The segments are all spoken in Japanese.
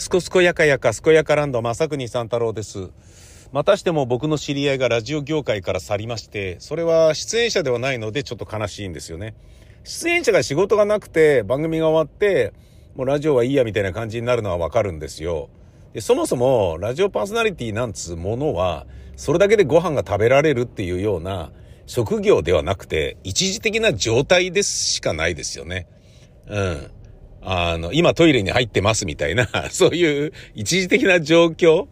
すこすこやかやか、すこやかランド、まさくにさん太郎です。またしても僕の知り合いがラジオ業界から去りまして、それは出演者ではないのでちょっと悲しいんですよね。出演者が仕事がなくて、番組が終わって、もうラジオはいいやみたいな感じになるのはわかるんですよ。で、そもそも、ラジオパーソナリティなんつうものは、それだけでご飯が食べられるっていうような職業ではなくて、一時的な状態ですしかないですよね。うん。あの、今トイレに入ってますみたいな、そういう一時的な状況、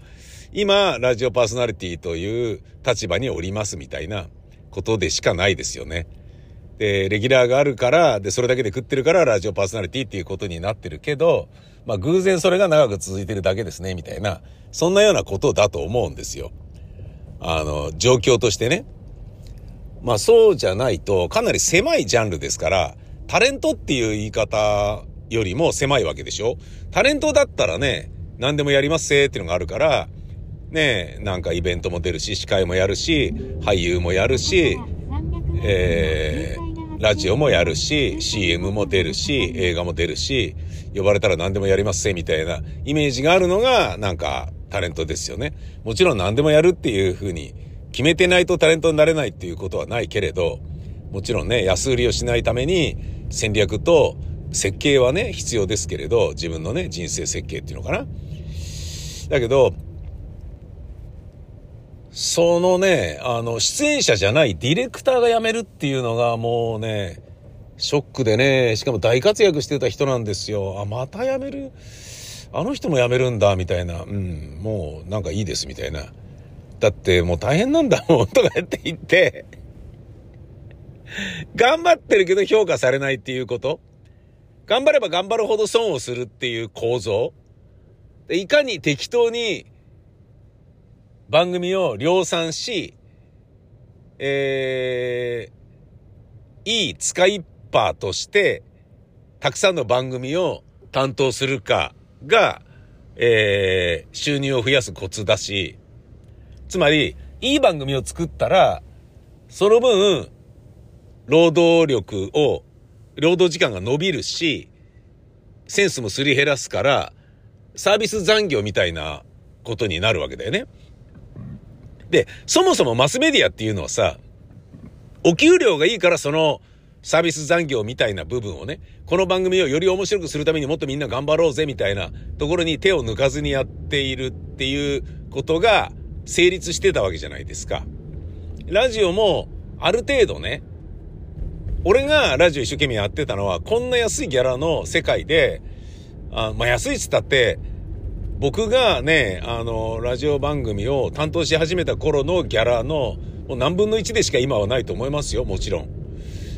今、ラジオパーソナリティという立場におりますみたいなことでしかないですよね。で、レギュラーがあるから、で、それだけで食ってるからラジオパーソナリティっていうことになってるけど、まあ偶然それが長く続いてるだけですね、みたいな、そんなようなことだと思うんですよ。あの、状況としてね。まあそうじゃないと、かなり狭いジャンルですから、タレントっていう言い方よりも狭いわけでしょ？タレントだったらね、何でもやりますせっていうのがあるから、ねなんかイベントも出るし、司会もやるし、俳優もやるし、えー、ラジオもやるし、CM も出るし、映画も出るし、呼ばれたら何でもやりますせみたいなイメージがあるのが、なんかタレントですよね。もちろん何でもやるっていう風に決めてないとタレントになれないっていうことはないけれど、もちろんね、安売りをしないために戦略と設計はね、必要ですけれど、自分のね、人生設計っていうのかな。だけど、そのね、あの、出演者じゃないディレクターが辞めるっていうのがもうね、ショックでね、しかも大活躍してた人なんですよ。あ、また辞める？あの人も辞めるんだ、みたいな。うん、もうなんかいいです、みたいな。だってもう大変なんだ もん、とかやって言って、頑張ってるけど評価されないっていうこと頑張れば頑張るほど損をするっていう構造。いかに適当に番組を量産し、えー、いい使いっぱとして、たくさんの番組を担当するかが、えー、収入を増やすコツだし、つまり、いい番組を作ったら、その分、労働力を労働時間が伸びるし、センスもすり減らすから、サービス残業みたいなことになるわけだよね。で、そもそもマスメディアっていうのはさ、お給料がいいからそのサービス残業みたいな部分をね、この番組をより面白くするためにもっとみんな頑張ろうぜみたいなところに手を抜かずにやっているっていうことが成立してたわけじゃないですか。ラジオもある程度ね、俺がラジオ一生懸命やってたのは、こんな安いギャラの世界で、あまあ安いっつったって、僕がね、あの、ラジオ番組を担当し始めた頃のギャラの、もう何分の1でしか今はないと思いますよ、もちろん。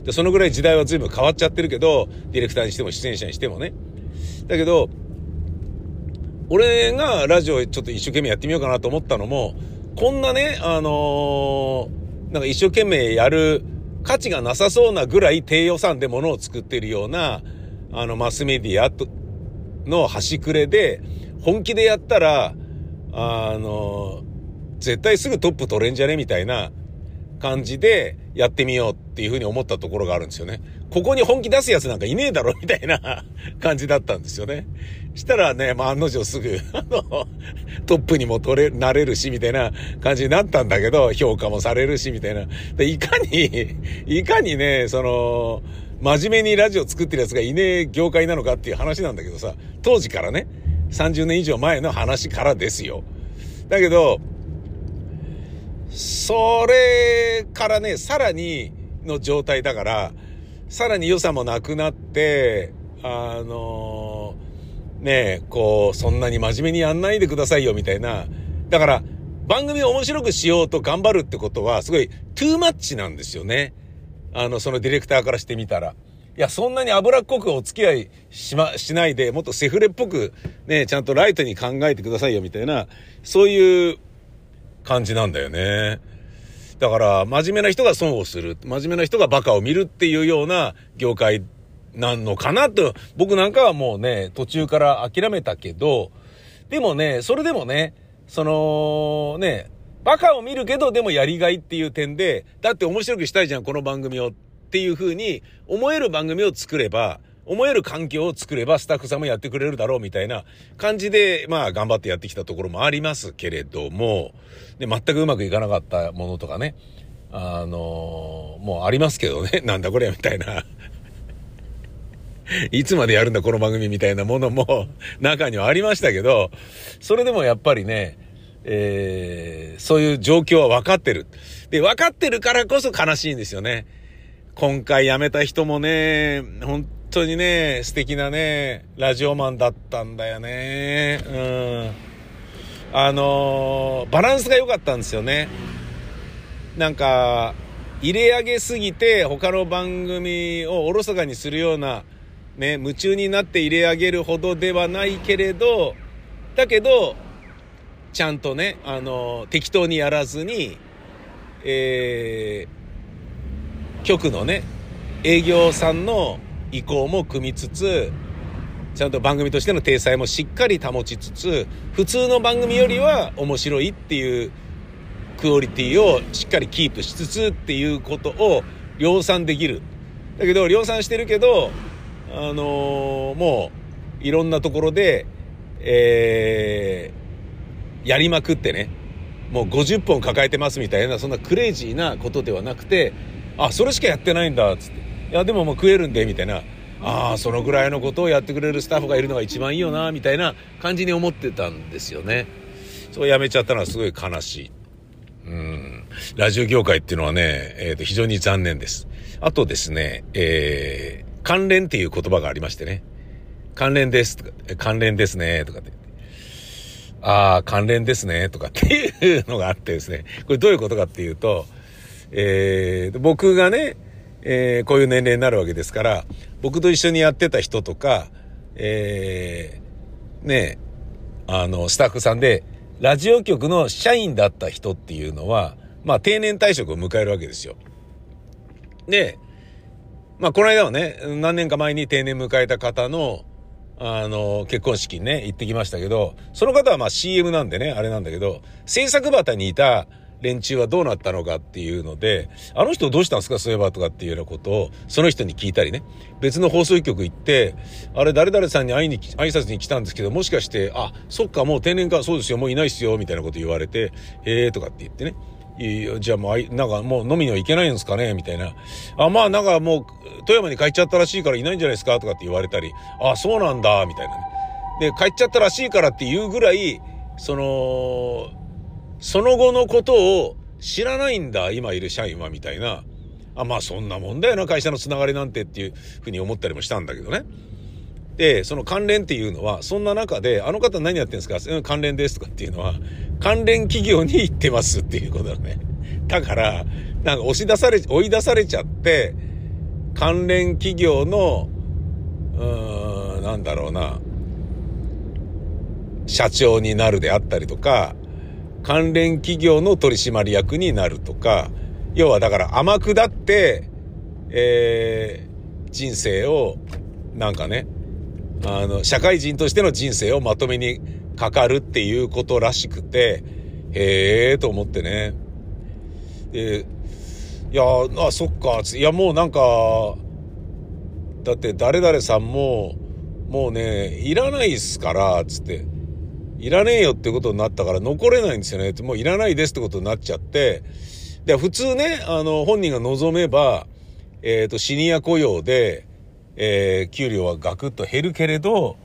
で、そのぐらい時代は随分変わっちゃってるけど、ディレクターにしても出演者にしてもね。だけど、俺がラジオちょっと一生懸命やってみようかなと思ったのも、こんなね、あのー、なんか一生懸命やる価値がなさそうなぐらい低予算で物を作ってるような、あの、マスメディアの端くれで、本気でやったら、あの、絶対すぐトップ取れんじゃね？みたいな感じでやってみようっていうふうに思ったところがあるんですよね。ここに本気出すやつなんかいねえだろ？みたいな感じだったんですよね。したらね、まあ案の定すぐ、あの、トップにも取れ、なれるしみたいな感じになったんだけど、評価もされるしみたいな。で、いかに、いかにね、その、真面目にラジオ作ってるやつがいねえ業界なのかっていう話なんだけどさ、当時からね、30年以上前の話からですよ。だけど、それからね、さらにの状態だから、さらに良さもなくなって、あのー、ねえこう、そんなに真面目にやんないでくださいよ、みたいな。だから、番組を面白くしようと頑張るってことは、すごい、トゥーマッチなんですよね。あの、そのディレクターからしてみたら。いや、そんなに脂っこくお付き合いしま、しないで、もっとセフレっぽく、ね、ちゃんとライトに考えてくださいよ、みたいな、そういう感じなんだよね。だから、真面目な人が損をする。真面目な人がバカを見るっていうような業界なんのかなと、僕なんかはもうね、途中から諦めたけど、でもね、それでもね、その、ね、バカを見るけど、でもやりがいっていう点で、だって面白くしたいじゃん、この番組をっていう風に思える番組を作れば、思える環境を作ればスタッフさんもやってくれるだろうみたいな感じで、まあ頑張ってやってきたところもありますけれども、で、全くうまくいかなかったものとかね、あのー、もうありますけどね、なんだこれみたいな。いつまでやるんだこの番組みたいなものも 中にはありましたけど、それでもやっぱりね、えー、そういう状況は分かってる。で、分かってるからこそ悲しいんですよね。今回辞めた人もね、本当にね、素敵なね、ラジオマンだったんだよね。うん。あのー、バランスが良かったんですよね。なんか、入れ上げすぎて他の番組をおろそかにするような、ね、夢中になって入れ上げるほどではないけれど、だけど、ちゃんとね、あの、適当にやらずに、えー、局のね、営業さんの意向も組みつつ、ちゃんと番組としての体裁もしっかり保ちつつ、普通の番組よりは面白いっていうクオリティをしっかりキープしつつっていうことを量産できる。だけど、量産してるけど、あのー、もう、いろんなところで、えー、やりまくってね、もう50本抱えてますみたいな、そんなクレイジーなことではなくて、あ、それしかやってないんだっ、つって。いや、でももう食えるんで、みたいな。ああ、そのぐらいのことをやってくれるスタッフがいるのが一番いいよな、みたいな感じに思ってたんですよね。そうやめちゃったのはすごい悲しい。うん。ラジオ業界っていうのはね、え、ー、と、非常に残念です。あとですね、えー、関連っていう言葉がありましてね。関連ですとか、関連ですね、とかって。ああ、関連ですね、とかっていうのがあってですね。これどういうことかっていうと、えー、僕がね、えー、こういう年齢になるわけですから、僕と一緒にやってた人とか、えー、ね、あの、スタッフさんで、ラジオ局の社員だった人っていうのは、まあ定年退職を迎えるわけですよ。で、まあこの間はね、何年か前に定年迎えた方の、あの、結婚式にね、行ってきましたけど、その方はまあ CM なんでね、あれなんだけど、制作旗にいた連中はどうなったのかっていうので、あの人どうしたんですかそういえばとかっていうようなことを、その人に聞いたりね。別の放送局行って、あれ誰々さんに会いに、挨拶に来たんですけど、もしかして、あ、そっか、もう定年か、そうですよ、もういないっすよ、みたいなこと言われて、へえとかって言ってね。じゃあもう、なんかもう飲みには行けないんですかねみたいな。あ、まあなんかもう、富山に帰っちゃったらしいからいないんじゃないですかとかって言われたり、あ、そうなんだ、みたいなね。で、帰っちゃったらしいからっていうぐらい、その、その後のことを知らないんだ、今いる社員は、みたいな。あ、まあそんなもんだよな、会社のつながりなんてっていうふうに思ったりもしたんだけどね。で、その関連っていうのは、そんな中で、あの方何やってんですか？関連ですとかっていうのは、関連企業に行ってますっていうことだね。だから、なんか押し出され、追い出されちゃって、関連企業の、うーん、なんだろうな、社長になるであったりとか、関連企業の取締役になるとか、要はだから甘くだって、えー、人生を、なんかね、あの、社会人としての人生をまとめにかかるっていうことらしくて、へえーと思ってね。で、いや、あ、そっか、いや、もうなんか、だって誰々さんも、もうね、いらないっすから、つって。いらねえよってことになったから残れないんですよね。もういらないですってことになっちゃって、で、普通ね、あの、本人が望めば、えっ、ー、と、シニア雇用で、えー、給料はガクッと減るけれど、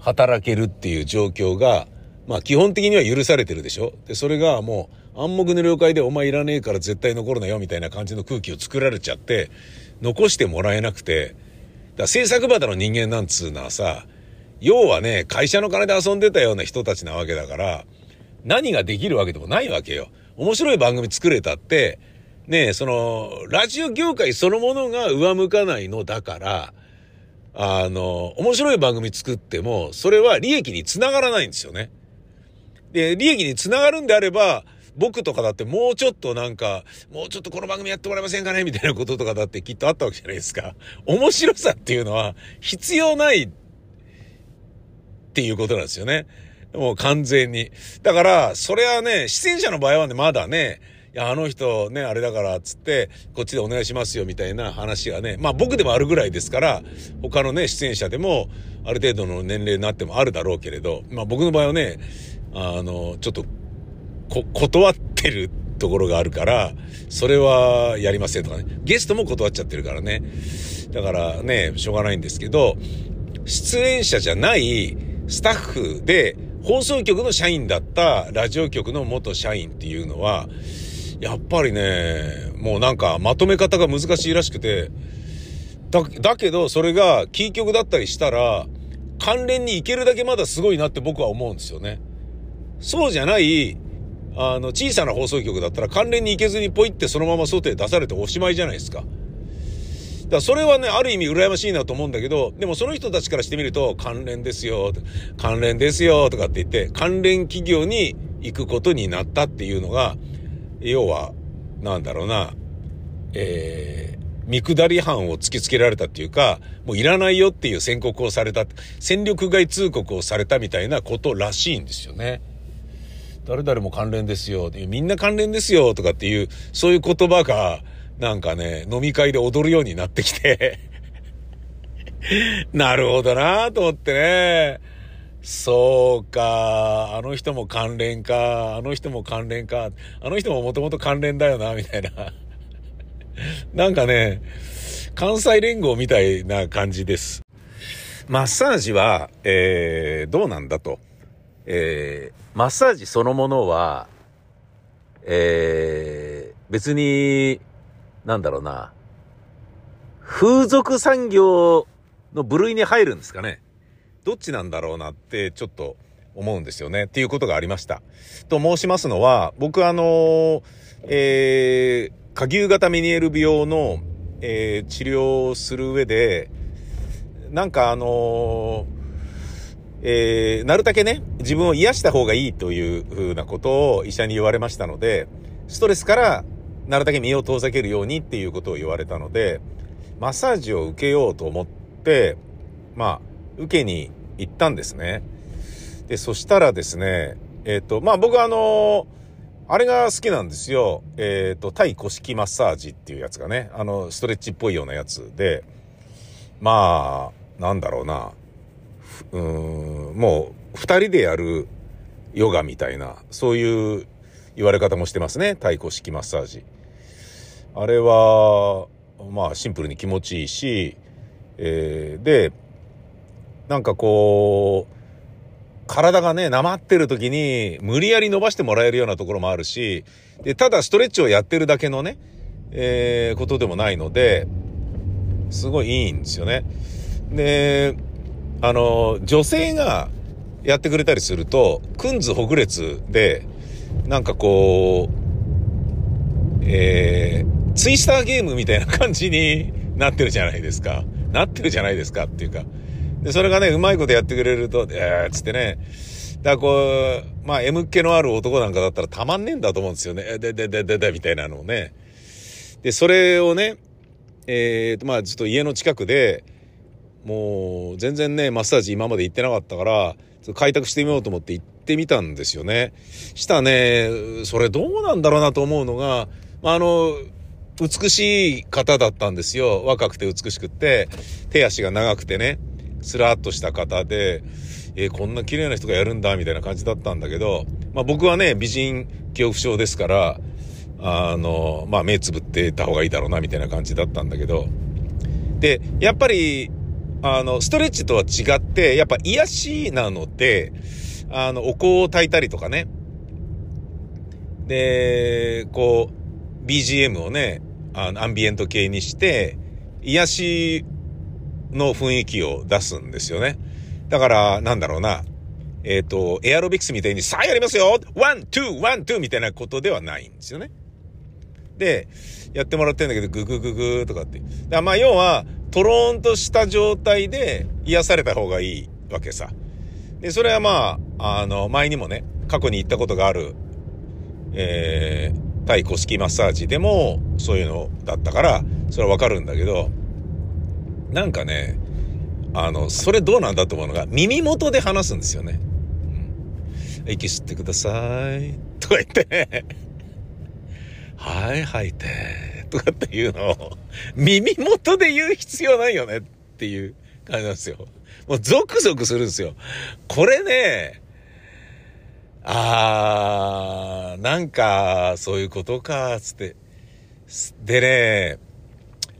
働けるっていう状況が、まあ基本的には許されてるでしょ？で、それがもう暗黙の了解でお前いらねえから絶対残るなよみたいな感じの空気を作られちゃって、残してもらえなくて、だ制作場の人間なんつうのはさ、要はね、会社の金で遊んでたような人たちなわけだから、何ができるわけでもないわけよ。面白い番組作れたって、ねその、ラジオ業界そのものが上向かないのだから、あの、面白い番組作っても、それは利益につながらないんですよね。で、利益につながるんであれば、僕とかだってもうちょっとなんか、もうちょっとこの番組やってもらえませんかねみたいなこととかだってきっとあったわけじゃないですか。面白さっていうのは必要ないっていうことなんですよね。もう完全に。だから、それはね、出演者の場合はね、まだね、いや、あの人ね、あれだから、つって、こっちでお願いしますよ、みたいな話がね、まあ僕でもあるぐらいですから、他のね、出演者でも、ある程度の年齢になってもあるだろうけれど、まあ僕の場合はね、あの、ちょっと、こ、断ってるところがあるから、それはやりませんとかね。ゲストも断っちゃってるからね。だからね、しょうがないんですけど、出演者じゃないスタッフで放送局の社員だったラジオ局の元社員っていうのは、やっぱりね、もうなんかまとめ方が難しいらしくて、だ、だけどそれがキー局だったりしたら、関連に行けるだけまだすごいなって僕は思うんですよね。そうじゃない、あの、小さな放送局だったら関連に行けずにポイってそのまま外へ出されておしまいじゃないですか。だからそれはね、ある意味羨ましいなと思うんだけど、でもその人たちからしてみると、関連ですよ、関連ですよ、とかって言って、関連企業に行くことになったっていうのが、要は、なんだろうな、えー、見下り犯を突きつけられたっていうか、もういらないよっていう宣告をされた、戦力外通告をされたみたいなことらしいんですよね。誰々も関連ですよ、みんな関連ですよ、とかっていう、そういう言葉が、なんかね、飲み会で踊るようになってきて なるほどなと思ってね。そうか、あの人も関連か、あの人も関連か、あの人ももともと関連だよな、みたいな。なんかね、関西連合みたいな感じです。マッサージは、えー、どうなんだと。えー、マッサージそのものは、えー、別に、なんだろうな、風俗産業の部類に入るんですかね。どっちなんだろうなってちょっと思うんですよね。っていうことがありました。と申しますのは、僕あの、えー、下牛型メニエル病の、えー、治療をする上で、なんかあのーえー、なるだけね、自分を癒した方がいいというふうなことを医者に言われましたので、ストレスからなるだけ身を遠ざけるようにっていうことを言われたので、マッサージを受けようと思って、まあ、受けに行ったんですね。で、そしたらですね、えっ、ー、と、まあ僕はあのあれが好きなんですよ。えっ、ー、と、対古式マッサージっていうやつがね、あの、ストレッチっぽいようなやつで、まあ、なんだろうな。うん、もう二人でやるヨガみたいな、そういう言われ方もしてますね。太鼓式マッサージ。あれは、まあシンプルに気持ちいいし、えー、で、なんかこう、体がね、なまってる時に無理やり伸ばしてもらえるようなところもあるし、で、ただストレッチをやってるだけのね、えー、ことでもないので、すごいいいんですよね。で、あの、女性がやってくれたりすると、くんずほぐれつで、なんかこう、えー、ツイスターゲームみたいな感じになってるじゃないですか。なってるじゃないですかっていうか。で、それがね、うまいことやってくれると、えー、つってね、だからこう、まあ、M 気のある男なんかだったらたまんねえんだと思うんですよね。で、で、で、で、で、みたいなのをね。で、それをね、えー、まあ、ずっと家の近くで、もう全然ね、マッサージ今まで行ってなかったから、開拓してみようと思って行ってみたんですよね。したね、それどうなんだろうなと思うのが、まあの、美しい方だったんですよ。若くて美しくって、手足が長くてね、スラッとした方で、えー、こんな綺麗な人がやるんだ、みたいな感じだったんだけど、まあ僕はね、美人恐怖症ですから、あの、まあ目つぶってた方がいいだろうな、みたいな感じだったんだけど、で、やっぱり、あの、ストレッチとは違って、やっぱ癒しなので、あの、お香を焚いたりとかね。で、こう、BGM をね、あの、アンビエント系にして、癒しの雰囲気を出すんですよね。だから、なんだろうな。えっ、ー、と、エアロビクスみたいに、さあやりますよワン、ツー、ワン、ツーみたいなことではないんですよね。で、やってもらってんだけど、ググググとかって。だまあ、要は、トローンとした状態で癒された方がいいわけさ。で、それはまあ、あの、前にもね、過去に行ったことがある、えー、対古式マッサージでもそういうのだったから、それはわかるんだけど、なんかね、あの、それどうなんだと思うのが、耳元で話すんですよね。うん、息吸ってください。とか言って。はい吐いて、とかっていうのを、耳元で言う必要ないよねっていう感じなんですよ。もうゾクゾクするんですよ。これね、あー、なんか、そういうことか、つって。でね、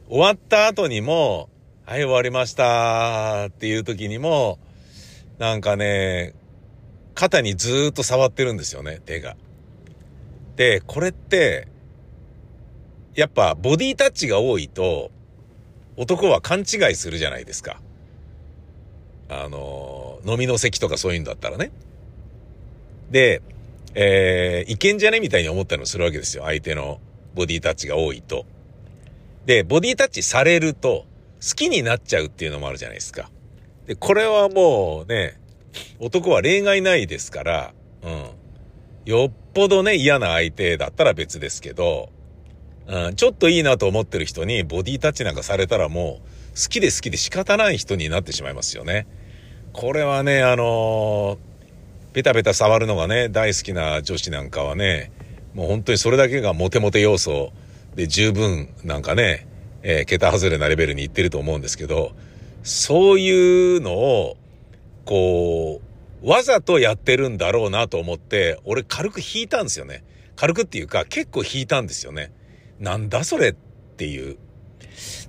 終わった後にも、はい、終わりましたっていう時にも、なんかね、肩にずっと触ってるんですよね、手が。で、これって、やっぱボディタッチが多いと、男は勘違いするじゃないですか。あの、飲みの席とかそういうんだったらね。で、えー、いけんじゃねみたいに思ったりもするわけですよ。相手のボディタッチが多いと。で、ボディタッチされると、好きになっちゃうっていうのもあるじゃないですか。で、これはもうね、男は例外ないですから、うん。よっぽどね、嫌な相手だったら別ですけど、うん、ちょっといいなと思ってる人にボディタッチなんかされたらもう、好きで好きで仕方ない人になってしまいますよね。これはね、あのーペタペタ触るのがね、大好きな女子なんかはね、もう本当にそれだけがモテモテ要素で十分なんかね、えー、桁外れなレベルにいってると思うんですけど、そういうのを、こう、わざとやってるんだろうなと思って、俺軽く引いたんですよね。軽くっていうか結構引いたんですよね。なんだそれっていう。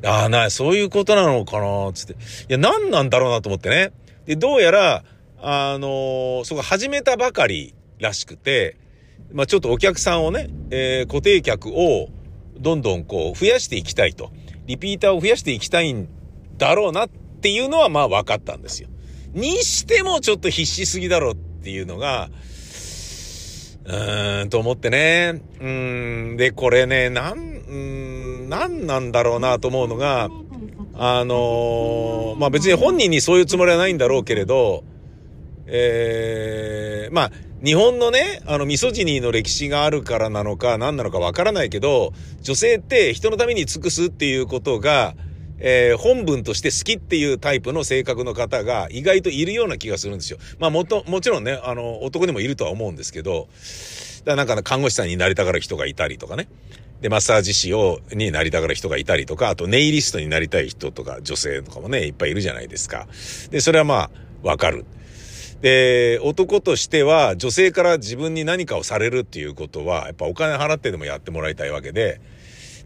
ああ、な、そういうことなのかなつって。いや、何なんだろうなと思ってね。で、どうやら、あのー、そこ始めたばかりらしくて、まあ、ちょっとお客さんをね、えー、固定客をどんどんこう増やしていきたいと。リピーターを増やしていきたいんだろうなっていうのはまあ分かったんですよ。にしてもちょっと必死すぎだろうっていうのが、うーん、と思ってね。うん、で、これね、なん、なんなんだろうなと思うのが、あのー、まあ別に本人にそういうつもりはないんだろうけれど、えー、まあ、日本のね、あの、ミソジニーの歴史があるからなのか何なのかわからないけど、女性って人のために尽くすっていうことが、えー、本文として好きっていうタイプの性格の方が意外といるような気がするんですよ。まあもと、もちろんね、あの、男にもいるとは思うんですけど、だなんか看護師さんになりたがる人がいたりとかね。で、マッサージ師を、になりたがる人がいたりとか、あとネイリストになりたい人とか、女性とかもね、いっぱいいるじゃないですか。で、それはまあ、わかる。で、男としては女性から自分に何かをされるっていうことは、やっぱお金払ってでもやってもらいたいわけで、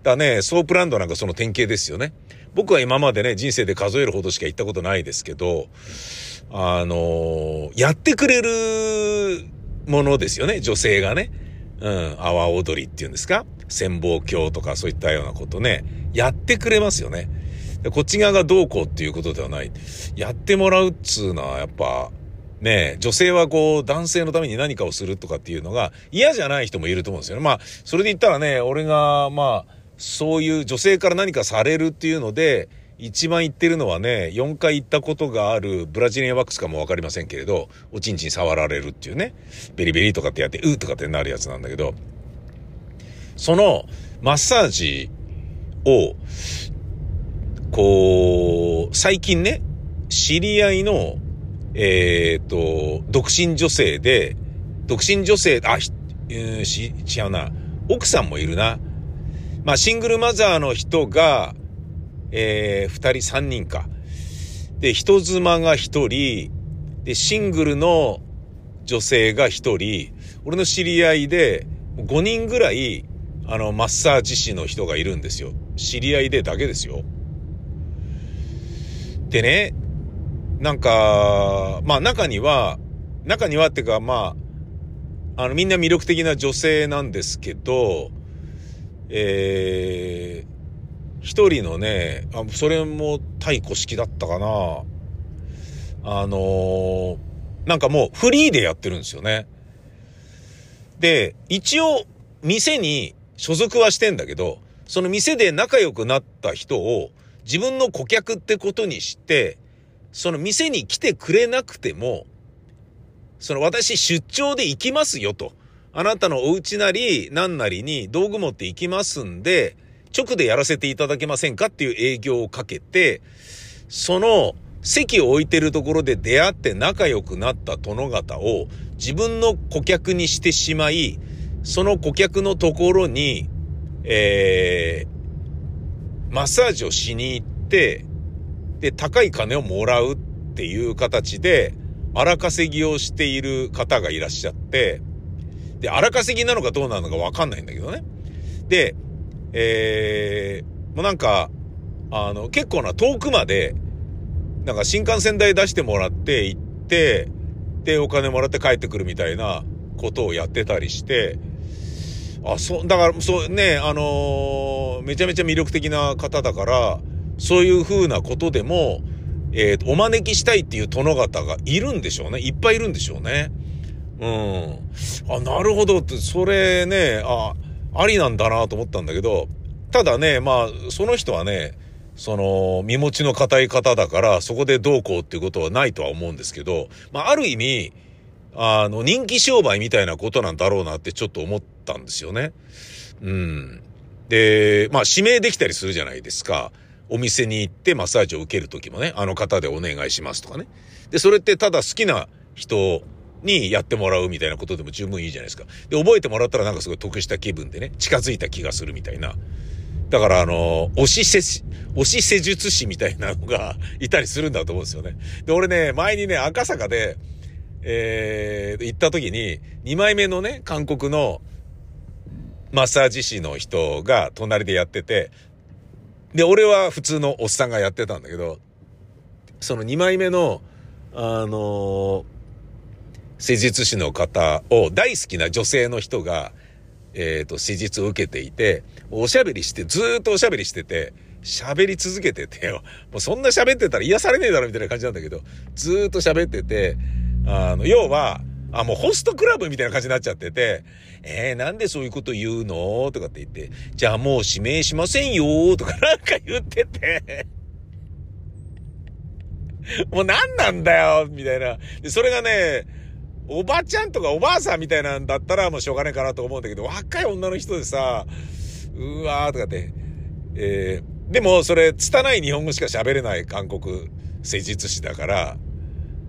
だね、ソープランドなんかその典型ですよね。僕は今までね、人生で数えるほどしか行ったことないですけど、あのやってくれるものですよね、女性がね。うん、阿波踊りっていうんですか？潜望鏡とかそういったようなことね、やってくれますよね。こっち側がどうこうっていうことではない。やってもらうっつうのはやっぱ、ね、女性はこう、男性のために何かをするとかっていうのが嫌じゃない人もいると思うんですよね。まあ、それで言ったらね、俺が、まあ、そういう女性から何かされるっていうので、一番言ってるのはね、4回行ったことがあるブラジリアワックスかもわかりませんけれど、おちんちん触られるっていうね、ベリベリとかってやって、うーとかってなるやつなんだけど、そのマッサージを、こう、最近ね、知り合いのえっ、と、独身女性で、独身女性、あ、えー、し、違うな。奥さんもいるな。まあ、シングルマザーの人が、えー、二人、三人か。で、人妻が一人、で、シングルの女性が一人、俺の知り合いで、5人ぐらい、あの、マッサージ師の人がいるんですよ。知り合いでだけですよ。でね、なんか、まあ中には、中にはっていうかまあ、あのみんな魅力的な女性なんですけど、えー、一人のね、あ、それも対古式だったかな。あのー、なんかもうフリーでやってるんですよね。で、一応店に所属はしてんだけど、その店で仲良くなった人を自分の顧客ってことにして、その店に来てくれなくても、その私出張で行きますよと。あなたのお家なり何なりに道具持って行きますんで、直でやらせていただけませんかっていう営業をかけて、その席を置いてるところで出会って仲良くなった殿方を自分の顧客にしてしまい、その顧客のところにえー、マッサージをしに行って、で、高い金をもらうっていう形で、荒稼ぎをしている方がいらっしゃって、で、荒稼ぎなのかどうなのかわかんないんだけどね。で、えー、もうなんか、あの、結構な遠くまで、なんか新幹線代出してもらって行って、で、お金もらって帰ってくるみたいなことをやってたりして、あ、そう、だから、そうね、あのー、めちゃめちゃ魅力的な方だから、そういう風なことでも、えー、お招きしたいっていう殿方がいるんでしょうね。いっぱいいるんでしょうね。うん。あ、なるほどって、それね、あ、ありなんだなと思ったんだけど、ただね、まあ、その人はね、その、身持ちの固い方だから、そこでどうこうっていうことはないとは思うんですけど、まあ、ある意味、あの、人気商売みたいなことなんだろうなってちょっと思ったんですよね。うん。で、まあ、指名できたりするじゃないですか。お店に行ってマッサージを受ける時もね、あの方でお願いしますとかね。で、それってただ好きな人にやってもらうみたいなことでも十分いいじゃないですか。で、覚えてもらったらなんかすごい得した気分でね、近づいた気がするみたいな。だからあの、推し施、推し施術師みたいなのが いたりするんだと思うんですよね。で、俺ね、前にね、赤坂で、えー、行った時に、2枚目のね、韓国のマッサージ師の人が隣でやってて、で、俺は普通のおっさんがやってたんだけど、その2枚目の、あのー、施術師の方を大好きな女性の人が、えっ、ー、と、施術を受けていて、おしゃべりして、ずっとおしゃべりしてて、喋り続けててよ。もうそんな喋ってたら癒されねえだろみたいな感じなんだけど、ずっと喋ってて、あの、要は、あ、もうホストクラブみたいな感じになっちゃってて、えー、なんでそういうこと言うの？とかって言って、じゃあもう指名しませんよとか なんか言っててもう何なんだよみたいな。で、それがね、おばちゃんとかおばあさんみたいなんだったらもうしょうがないかなと思うんだけど、若い女の人でさ、うわーとかって、えー、でもそれ、拙い日本語しか喋れない韓国施術師だから、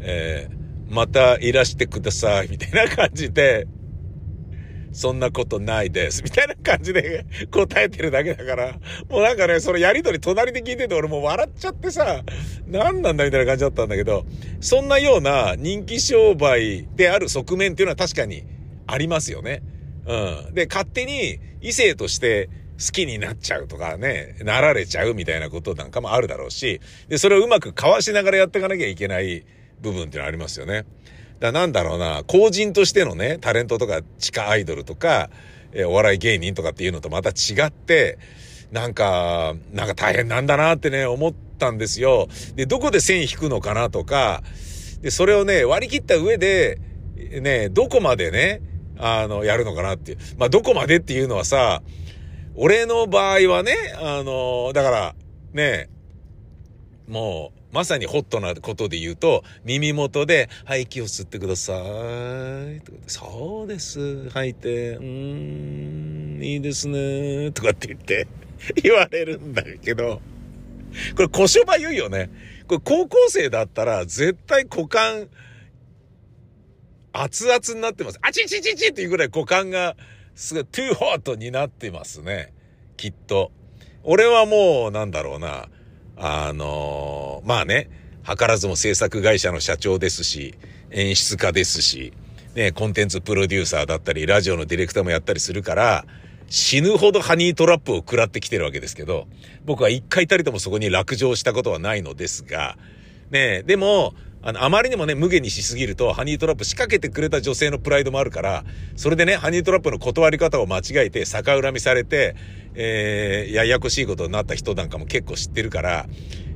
えー、またいらしてください、みたいな感じで、そんなことないです。みたいな感じで 答えてるだけだから、もうなんかね、そのやりとり隣で聞いてて俺もう笑っちゃってさ、何なんだみたいな感じだったんだけど、そんなような人気商売である側面っていうのは確かにありますよね。うん。で、勝手に異性として好きになっちゃうとかね、なられちゃうみたいなことなんかもあるだろうし、で、それをうまくかわしながらやっていかなきゃいけない部分っていうのありますよね。だなんだろうな、公人としてのね、タレントとか地下アイドルとか、えお笑い芸人とかっていうのとまた違って、なんか、なんか大変なんだなってね、思ったんですよ。で、どこで線引くのかなとか、で、それをね、割り切った上で、ね、どこまでね、あの、やるのかなっていう。まあ、どこまでっていうのはさ、俺の場合はね、あの、だから、ね、もう、まさにホットなことで言うと、耳元で、はい、息を吸ってください。とかそうです。吐いて、うん、いいですね。とかって言って、言われるんだけど、これ、小商売言うよね。これ、高校生だったら、絶対股間、熱々になってます。あちちちちっていうぐらい股間が、すごい、トゥーホットになってますね。きっと。俺はもう、なんだろうな。あのー、まあね、図らずも制作会社の社長ですし、演出家ですし、ね、コンテンツプロデューサーだったり、ラジオのディレクターもやったりするから、死ぬほどハニートラップを食らってきてるわけですけど、僕は一回たりともそこに落城したことはないのですが、ね、でも、あの、あまりにもね、無限にしすぎると、ハニートラップ仕掛けてくれた女性のプライドもあるから、それでね、ハニートラップの断り方を間違えて、逆恨みされて、えー、ややこしいことになった人なんかも結構知ってるから、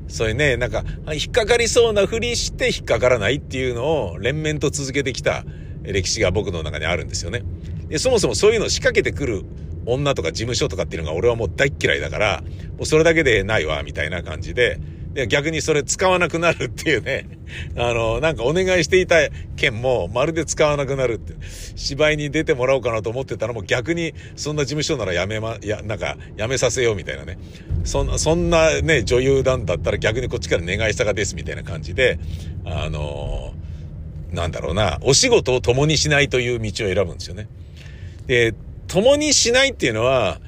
そういうね、なんか、引っかかりそうなふりして引っかからないっていうのを連綿と続けてきた歴史が僕の中にあるんですよね。で、そもそもそういうのを仕掛けてくる女とか事務所とかっていうのが俺はもう大っ嫌いだから、もうそれだけでないわ、みたいな感じ、で逆にそれ使わなくなるっていうね、あの、なんかお願いしていた件もまるで使わなくなるって、芝居に出てもらおうかなと思ってたらもう逆にそんな事務所ならやめま、や、なんかやめさせようみたいなね。そんな、そんなね、女優なんだったら逆にこっちから願い下がですみたいな感じで、あの、なんだろうな、お仕事を共にしないという道を選ぶんですよね。で、共にしないっていうのは、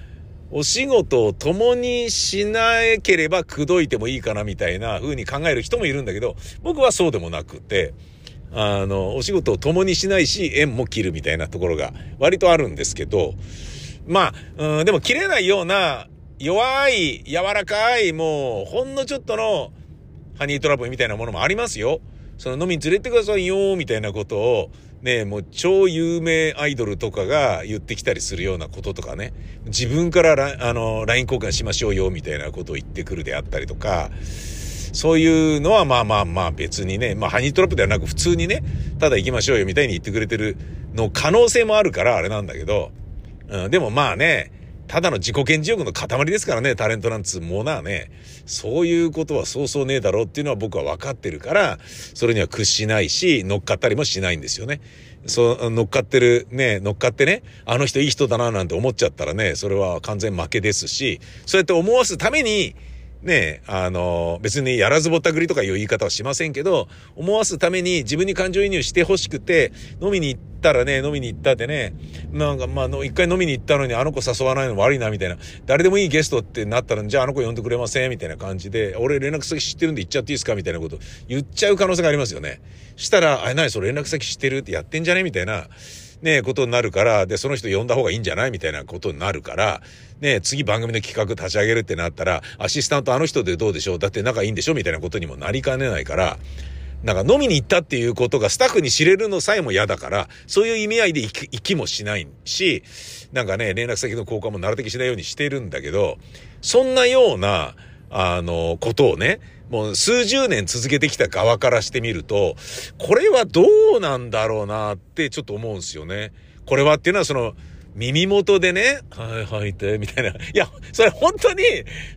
お仕事を共にしなければ口説いてもいいかなみたいな風に考える人もいるんだけど、僕はそうでもなくて、あの、お仕事を共にしないし、縁も切るみたいなところが割とあるんですけど、まあ、うん、でも切れないような弱い、柔らかい、もう、ほんのちょっとのハニートラップみたいなものもありますよ。その飲みに連れてくださいよ、みたいなことを、ね、もう超有名アイドルとかが言ってきたりするようなこととかね、自分からあの、LINE 交換しましょうよ、みたいなことを言ってくるであったりとか、そういうのはまあまあまあ別にね、まあハニートラップではなく普通にね、ただ行きましょうよみたいに言ってくれてるの可能性もあるからあれなんだけど、うん、でもまあね、ただの自己顕示欲の塊ですからね、タレントなんつうものはね。そういうことはそうそうねえだろうっていうのは僕は分かってるから、それには屈しないし、乗っかったりもしないんですよね。そう、乗っかってる、ね、乗っかってね、あの人いい人だななんて思っちゃったらね、それは完全負けですし、そうやって思わすために、ね、あの、別にやらずぼったくりとかいう言い方はしませんけど、思わすために自分に感情移入してほしくて、飲みに行ったらね、飲みに行ったってね、なんかまあ、一回飲みに行ったのにあの子誘わないの悪いな、みたいな。誰でもいいゲストってなったら、じゃああの子呼んでくれませんみたいな感じで、俺連絡先知ってるんで行っちゃっていいですかみたいなこと言っちゃう可能性がありますよね。したら、あ、なにそれ連絡先知ってるってやってんじゃねみたいな。ねえ、ことになるから、で、その人呼んだ方がいいんじゃないみたいなことになるから、ね、次番組の企画立ち上げるってなったら、アシスタントあの人でどうでしょうだって仲いいんでしょみたいなことにもなりかねないから、なんか飲みに行ったっていうことがスタッフに知れるのさえも嫌だから、そういう意味合いで行きもしないし、なんかね、連絡先の交換もなる的しないようにしてるんだけど、そんなような、あの、ことをね、もう数十年続けてきた側からしてみると、これはどうなんだろうなってちょっと思うんですよね。これはっていうのはその、耳元でね、はいはいて、みたいな。いや、それ本当に、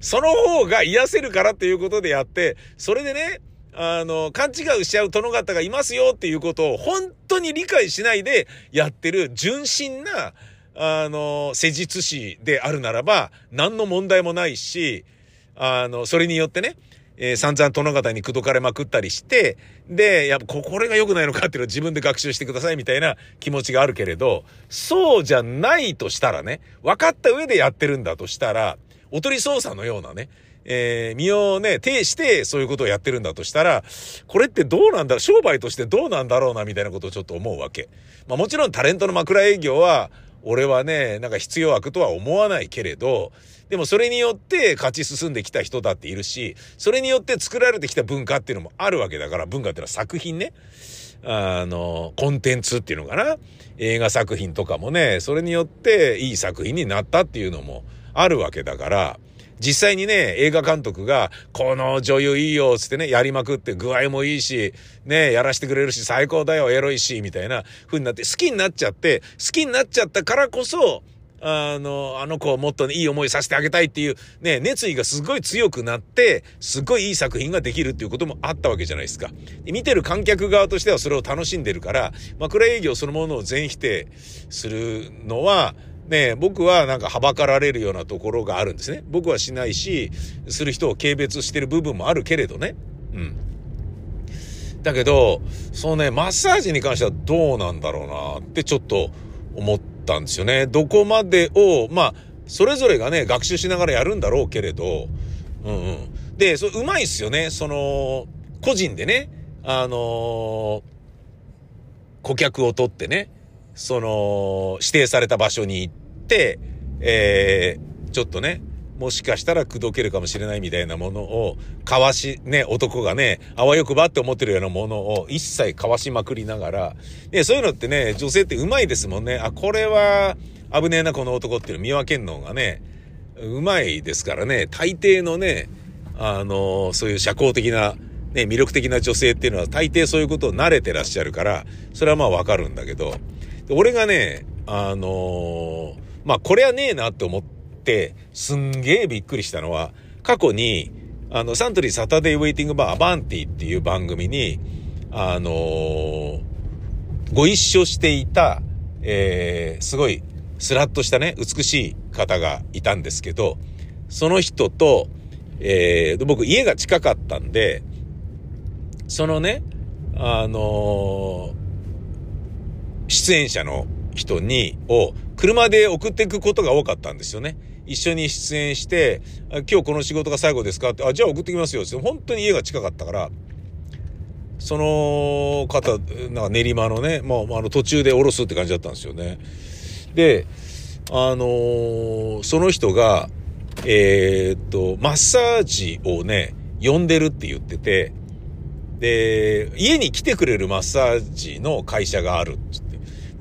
その方が癒せるからっていうことでやって、それでね、あの、勘違いしちゃう殿方がいますよっていうことを本当に理解しないでやってる純真な、あの、施術師であるならば、何の問題もないし、あの、それによってね、えー、散々殿方に口説かれまくったりして、で、やっぱこれが良くないのかっていうのを自分で学習してくださいみたいな気持ちがあるけれど、そうじゃないとしたらね、分かった上でやってるんだとしたら、おとり捜査のようなね、えー、身をね、呈してそういうことをやってるんだとしたら、これってどうなんだ、商売としてどうなんだろうな、みたいなことをちょっと思うわけ。まあもちろんタレントの枕営業は、俺はね、なんか必要悪とは思わないけれど、でもそれによって勝ち進んできた人だっているし、それによって作られてきた文化っていうのもあるわけだから、文化っていうのは作品ね。あの、コンテンツっていうのかな。映画作品とかもね、それによっていい作品になったっていうのもあるわけだから、実際にね、映画監督が、この女優いいよ、つってね、やりまくって具合もいいし、ね、やらしてくれるし、最高だよ、エロいし、みたいな風になって、好きになっちゃって、好きになっちゃったからこそ、あの、あの子をもっと、ね、いい思いさせてあげたいっていうね、熱意がすごい強くなって、すごいいい作品ができるっていうこともあったわけじゃないですか。見てる観客側としてはそれを楽しんでるから、枕営業そのものを全否定するのは、ね、僕はなんかはばかられるようなところがあるんですね。僕はしないし、する人を軽蔑してる部分もあるけれどね。うん。だけど、そのね、マッサージに関してはどうなんだろうなってちょっと思ったんですよね。どこまでを、まあ、それぞれがね、学習しながらやるんだろうけれど、うんうん。で、そ、うまいっすよね。その、個人でね、あのー、顧客を取ってね、その、指定された場所に行って、えー、ちょっとね、もしかしたら口説けるかもしれないみたいなものを、かわし、ね、男がね、あわよくばって思ってるようなものを一切かわしまくりながら、ね、そういうのってね、女性ってうまいですもんね。あ、これは危ねえな、この男っていうの見分けんのがね、うまいですからね、大抵のね、あの、そういう社交的な、ね、魅力的な女性っていうのは大抵そういうことを慣れてらっしゃるから、それはまあわかるんだけど、俺がね、あの、まあ、これはねえなって思って、すんげえびっくりしたのは、過去に、あの、サントリーサタデーウェイティングバーアバンティっていう番組に、あのー、ご一緒していた、えー、すごいスラッとしたね、美しい方がいたんですけど、その人と、えー、僕家が近かったんで、そのね、あのー、出演者の人に、を車で送っていくことが多かったんですよね。一緒に出演して、今日この仕事が最後ですか？って、あ、じゃあ送ってきますよって、本当に家が近かったから、その方、なんか練馬のね、もうあの途中で降ろすって感じだったんですよね。で、あのー、その人が、えー、っと、マッサージをね、呼んでるって言ってて、で、家に来てくれるマッサージの会社があるっつっ、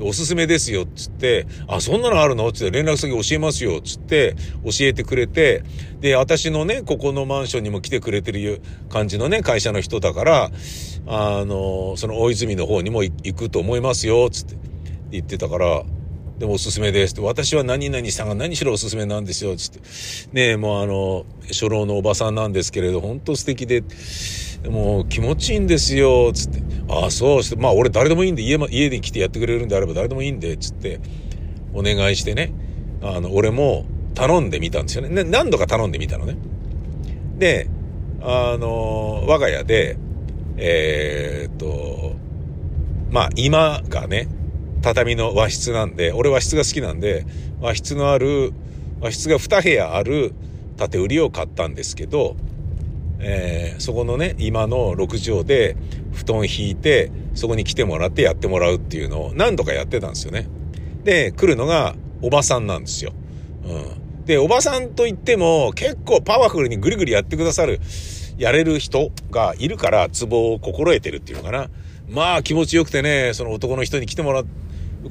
おすすめですよっつって、あ、そんなのあるの？つって連絡先教えますよっつって教えてくれて、で、私のね、ここのマンションにも来てくれてる感じのね、会社の人だから、あの、その大泉の方にも行くと思いますよ、つって言ってたから、でもおすすめです、私は何々さんが何しろおすすめなんですよ、つって。ねえ、もうあの、初老のおばさんなんですけれど、本当素敵で、もう気持ちいいんですよ、つって。ああ、そうして、まあ俺誰でもいいんで、家、家に来てやってくれるんであれば誰でもいいんで、つって、お願いしてね。あの、俺も頼んでみたんですよね。ね何度か頼んでみたのね。で、あの、我が家で、えー、っと、まあ今がね、畳の和室なんで、俺和室が好きなんで、和室のある、和室が2部屋ある建売りを買ったんですけど、えー、そこのね、今の6畳で布団引いて、そこに来てもらってやってもらうっていうのを何度かやってたんですよね。で、来るのがおばさんなんですよ。うん。で、おばさんといっても結構パワフルにぐりぐりやってくださる、やれる人がいるからツボを心得てるっていうのかな。まあ気持ちよくてね、その男の人に来てもらう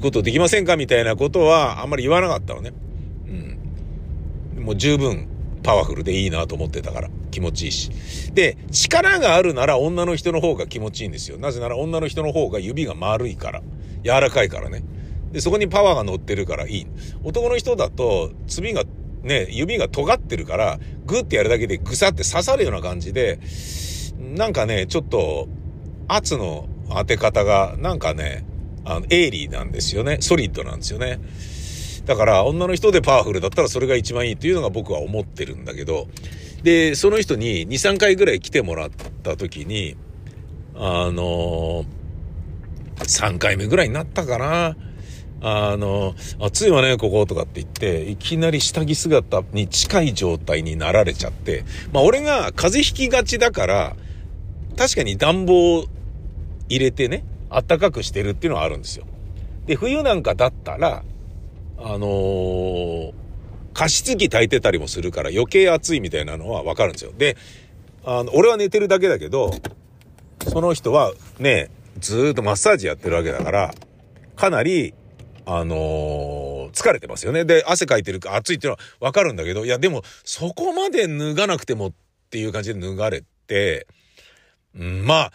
ことできませんかみたいなことはあんまり言わなかったのね。うん。もう十分パワフルでいいなと思ってたから。気持ちいいし。で、力があるなら女の人の方が気持ちいいんですよ。なぜなら女の人の方が指が丸いから。柔らかいからね。で、そこにパワーが乗ってるからいい。男の人だと、爪が、ね、指が尖ってるから、グッてやるだけでぐさって刺さるような感じで、なんかね、ちょっと、圧の当て方が、なんかね、あの、エイリーなんですよね。ソリッドなんですよね。だから、女の人でパワフルだったらそれが一番いいっていうのが僕は思ってるんだけど、で、その人に2、3回ぐらい来てもらった時に、あの、3回目ぐらいになったかな。あの、暑いわね、こことかって言って、いきなり下着姿に近い状態になられちゃって、まあ俺が風邪ひきがちだから、確かに暖房入れてね、暖かくしてるっていうのはあるんですよ。で、冬なんかだったら、あのー、加湿器炊いてたりもするから余計暑いみたいなのはわかるんですよ。で、あの、俺は寝てるだけだけど、その人はね、ずっとマッサージやってるわけだから、かなり、あのー、疲れてますよね。で、汗かいてるか暑いっていうのはわかるんだけど、いや、でも、そこまで脱がなくてもっていう感じで脱がれて、うん、まあ、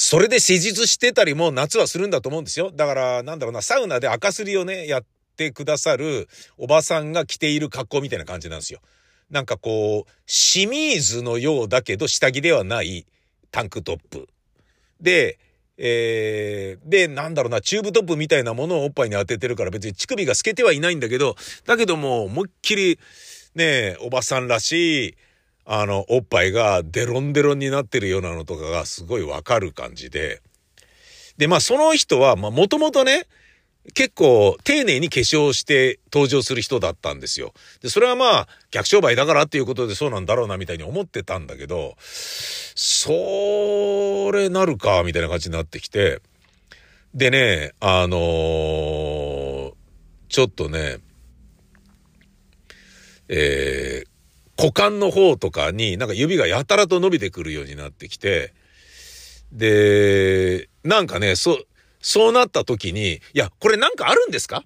それで施術してたりも夏はするんだと思うんですよ。だから、なんだろうな、サウナで赤すりをね、やってくださるおばさんが着ている格好みたいな感じなんですよ。なんかこう、清水のようだけど下着ではないタンクトップ。で、えー、で、なんだろうな、チューブトップみたいなものをおっぱいに当ててるから別に乳首が透けてはいないんだけど、だけども、思いっきり、ねえおばさんらしい、あの、おっぱいがデロンデロンになってるようなのとかがすごいわかる感じで。で、まあその人は、まあもともとね、結構丁寧に化粧して登場する人だったんですよ。で、それはまあ、客商売だからっていうことでそうなんだろうなみたいに思ってたんだけど、それなるか、みたいな感じになってきて、でね、あのー、ちょっとね、えー、股間の方とかになんか指がやたらと伸びてくるようになってきて、で、なんかね、そう、そうなった時に、いや、これなんかあるんですか？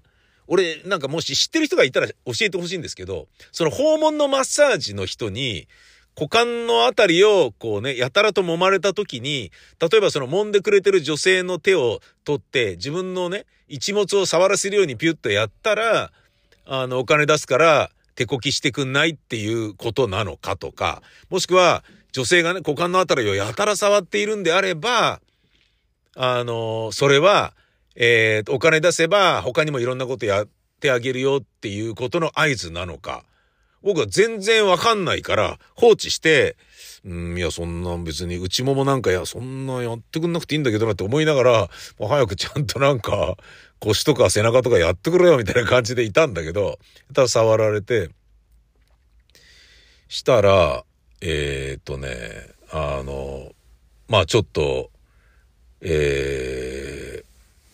俺、なんかもし知ってる人がいたら教えてほしいんですけど、その訪問のマッサージの人に、股間のあたりをこうね、やたらと揉まれた時に、例えばその揉んでくれてる女性の手を取って、自分のね、一物を触らせるようにピュッとやったら、あの、お金出すから、手こきしてくんないっていうことなのかとか、もしくは女性がね、股間のあたりをやたら触っているんであれば、あの、それは、えー、お金出せば他にもいろんなことやってあげるよっていうことの合図なのか。僕は全然わかんないから放置して、うん、いや、そんな別に内ももなんかいや、そんなやってくんなくていいんだけどなって思いながら、もう早くちゃんとなんか、腰とか背中とかやってくれよみたいな感じでいたんだけど、ただ触られて、したら、えー、っとね、あの、まあちょっと、え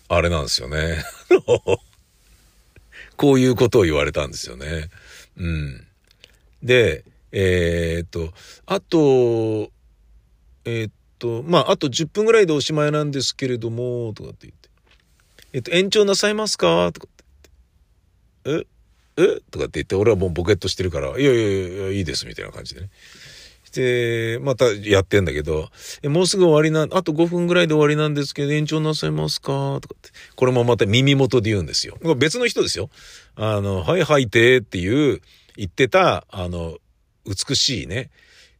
ー、あれなんですよね。こういうことを言われたんですよね。うん。で、えー、っと、あと、えー、っと、まあ、あと10分ぐらいでおしまいなんですけれども、とかって言って。えっと、延長なさいますか？とかって。え？え？とかって言って、俺はもうボケっとしてるから、いやいやいや、いいです、みたいな感じでね。で、またやってんだけど、え、もうすぐ終わりな、あと5分ぐらいで終わりなんですけど、延長なさいますか？とかって。これもまた耳元で言うんですよ。別の人ですよ。あの、はいはいてっていう、言ってた、あの、美しいね、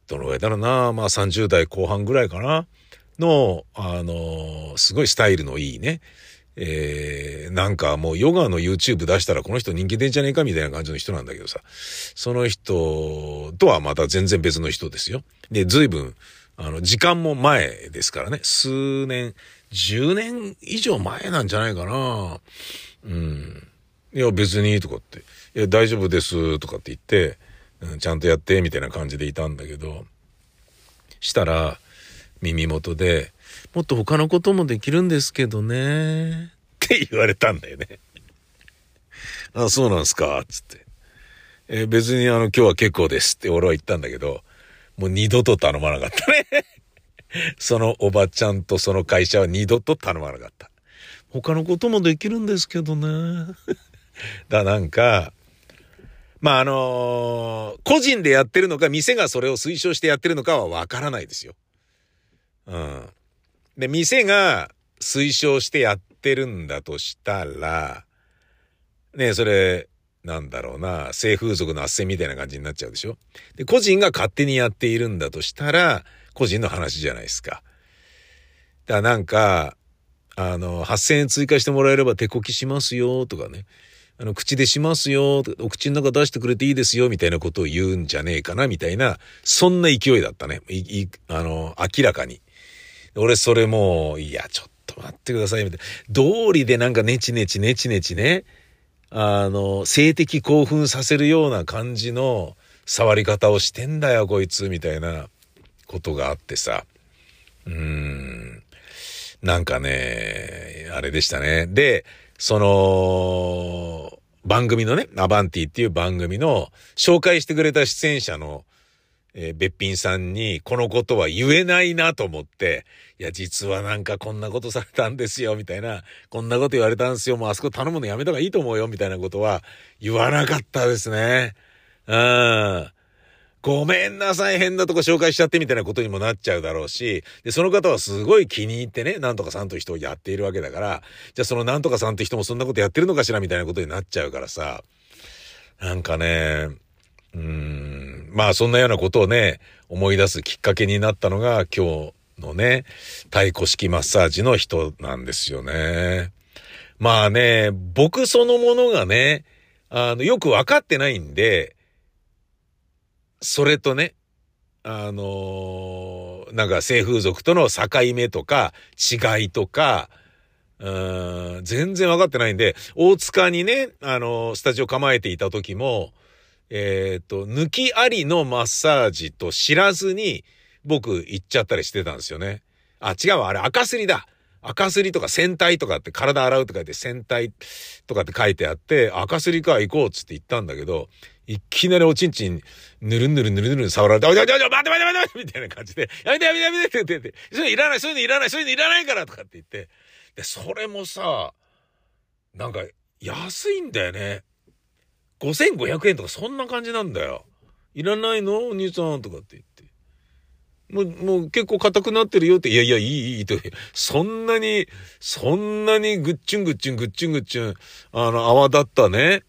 どのぐらいだろうな、まあ30代後半ぐらいかな、の、あの、すごいスタイルのいいね、えー、なんかもうヨガの YouTube 出したらこの人人気出んじゃねえかみたいな感じの人なんだけどさ、その人とはまた全然別の人ですよ。で、随分、あの、時間も前ですからね、数年、10年以上前なんじゃないかな。うん。いや、別に、とかって。いや、大丈夫です、とかって言って、うん、ちゃんとやって、みたいな感じでいたんだけど、したら、耳元で、もっと他のこともできるんですけどね、って言われたんだよね。あ、そうなんすか、つって。えー、別にあの、今日は結構ですって俺は言ったんだけど、もう二度と頼まなかったね。そのおばちゃんとその会社は二度と頼まなかった。他のこともできるんですけどね。だ、なんか、まあ、あのー、個人でやってるのか、店がそれを推奨してやってるのかはわからないですよ。うん。で、店が推奨してやってるんだとしたら、ねそれ、なんだろうな、性風俗の斡旋みたいな感じになっちゃうでしょ？で、個人が勝手にやっているんだとしたら、個人の話じゃないですか。だからなんか、あの、8000円追加してもらえれば手こきしますよとかね。あの、口でしますよ、お口の中出してくれていいですよ、みたいなことを言うんじゃねえかな、みたいな、そんな勢いだったね。あの、明らかに。俺、それもう、いや、ちょっと待ってください、みたいな。道理でなんかネチネチネチネチね、あの、性的興奮させるような感じの触り方をしてんだよ、こいつ、みたいなことがあってさ。うーん。なんかね、あれでしたね。で、その、番組のね、アバンティっていう番組の紹介してくれた出演者の、えー、べっぴんさんにこのことは言えないなと思って、いや、実はなんかこんなことされたんですよ、みたいな、こんなこと言われたんですよ、もうあそこ頼むのやめた方がいいと思うよ、みたいなことは言わなかったですね。うん。ごめんなさい、変なとこ紹介しちゃってみたいなことにもなっちゃうだろうし、で、その方はすごい気に入ってね、なんとかさんという人をやっているわけだから、じゃあそのなんとかさんって人もそんなことやってるのかしらみたいなことになっちゃうからさ、なんかね、うん、まあそんなようなことをね、思い出すきっかけになったのが今日のね、太鼓式マッサージの人なんですよね。まあね、僕そのものがね、あの、よくわかってないんで、それとね、あのー、なんか性風俗との境目とか違いとか、うん全然分かってないんで、大塚にね、あのー、スタジオ構えていた時も、えっ、と、抜きありのマッサージと知らずに僕行っちゃったりしてたんですよね。あ、違うわ、あれ赤すりだ。赤すりとか洗体とかって体洗うとか言って洗体とかって書いてあって、赤すりか行こうっつって言ったんだけど、いきなりおちんちん、ぬるぬるぬるぬる触られて、おいおいおい、待て待て待て待てみたいな感じで、やめてやめてやめてって言って、そういうのいらない、そういうのいらない、そういうのいらないからとかって言って、で、それもさ、なんか、安いんだよね。5500円とかそんな感じなんだよ。いらないの？お兄さんとかって言って。もう、もう結構硬くなってるよって、いやいや、いい、いいと、そんなに、そんなにぐっちゅんぐっちゅんぐっちゅんぐっちゅん、あの、泡立ったね、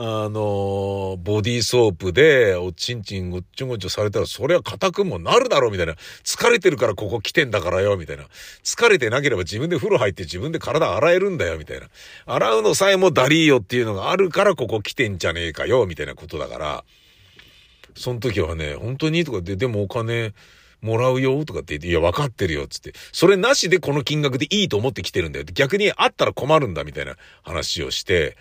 あの、ボディーソープで、おちんちんごっちょごちょされたら、そりゃ硬くもなるだろう、みたいな。疲れてるからここ来てんだからよ、みたいな。疲れてなければ自分で風呂入って自分で体洗えるんだよ、みたいな。洗うのさえもダリーよっていうのがあるからここ来てんじゃねえかよ、みたいなことだから。その時はね、本当にとかで、でもお金、もらうよとかって言って、いや、分かってるよ、つって。それなしでこの金額でいいと思って来てるんだよ。逆にあったら困るんだ、みたいな話をして、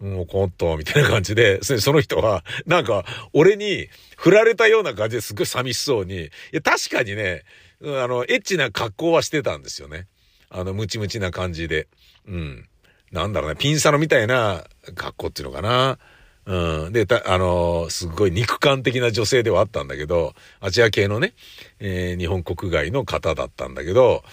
もうコント、みたいな感じで、その人は、なんか、俺に振られたような感じですごい寂しそうに、いや、確かにね、あの、エッチな格好はしてたんですよね。あの、ムチムチな感じで。うん。なんだろうね、ピンサロみたいな格好っていうのかな。うん。で、た、あのー、すごい肉感的な女性ではあったんだけど、アジア系のね、えー、日本国外の方だったんだけど、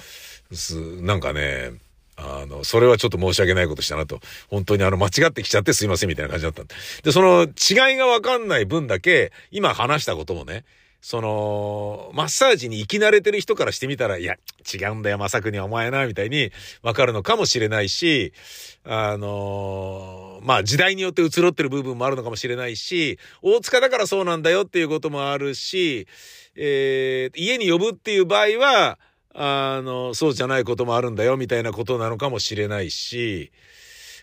す、なんかね、あの、それはちょっと申し訳ないことしたなと。本当にあの、間違ってきちゃってすいませんみたいな感じだったんで。で、その違いがわかんない分だけ、今話したこともね、その、マッサージに生き慣れてる人からしてみたら、いや、違うんだよ、まさくにはお前な、みたいにわかるのかもしれないし、あのまあ、時代によって移ろってる部分もあるのかもしれないし、大塚だからそうなんだよっていうこともあるし、えー、家に呼ぶっていう場合は、あの、そうじゃないこともあるんだよ、みたいなことなのかもしれないし、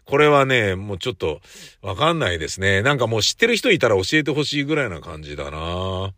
これはね、もうちょっとわかんないですね。なんかもう知ってる人いたら教えてほしいぐらいな感じだな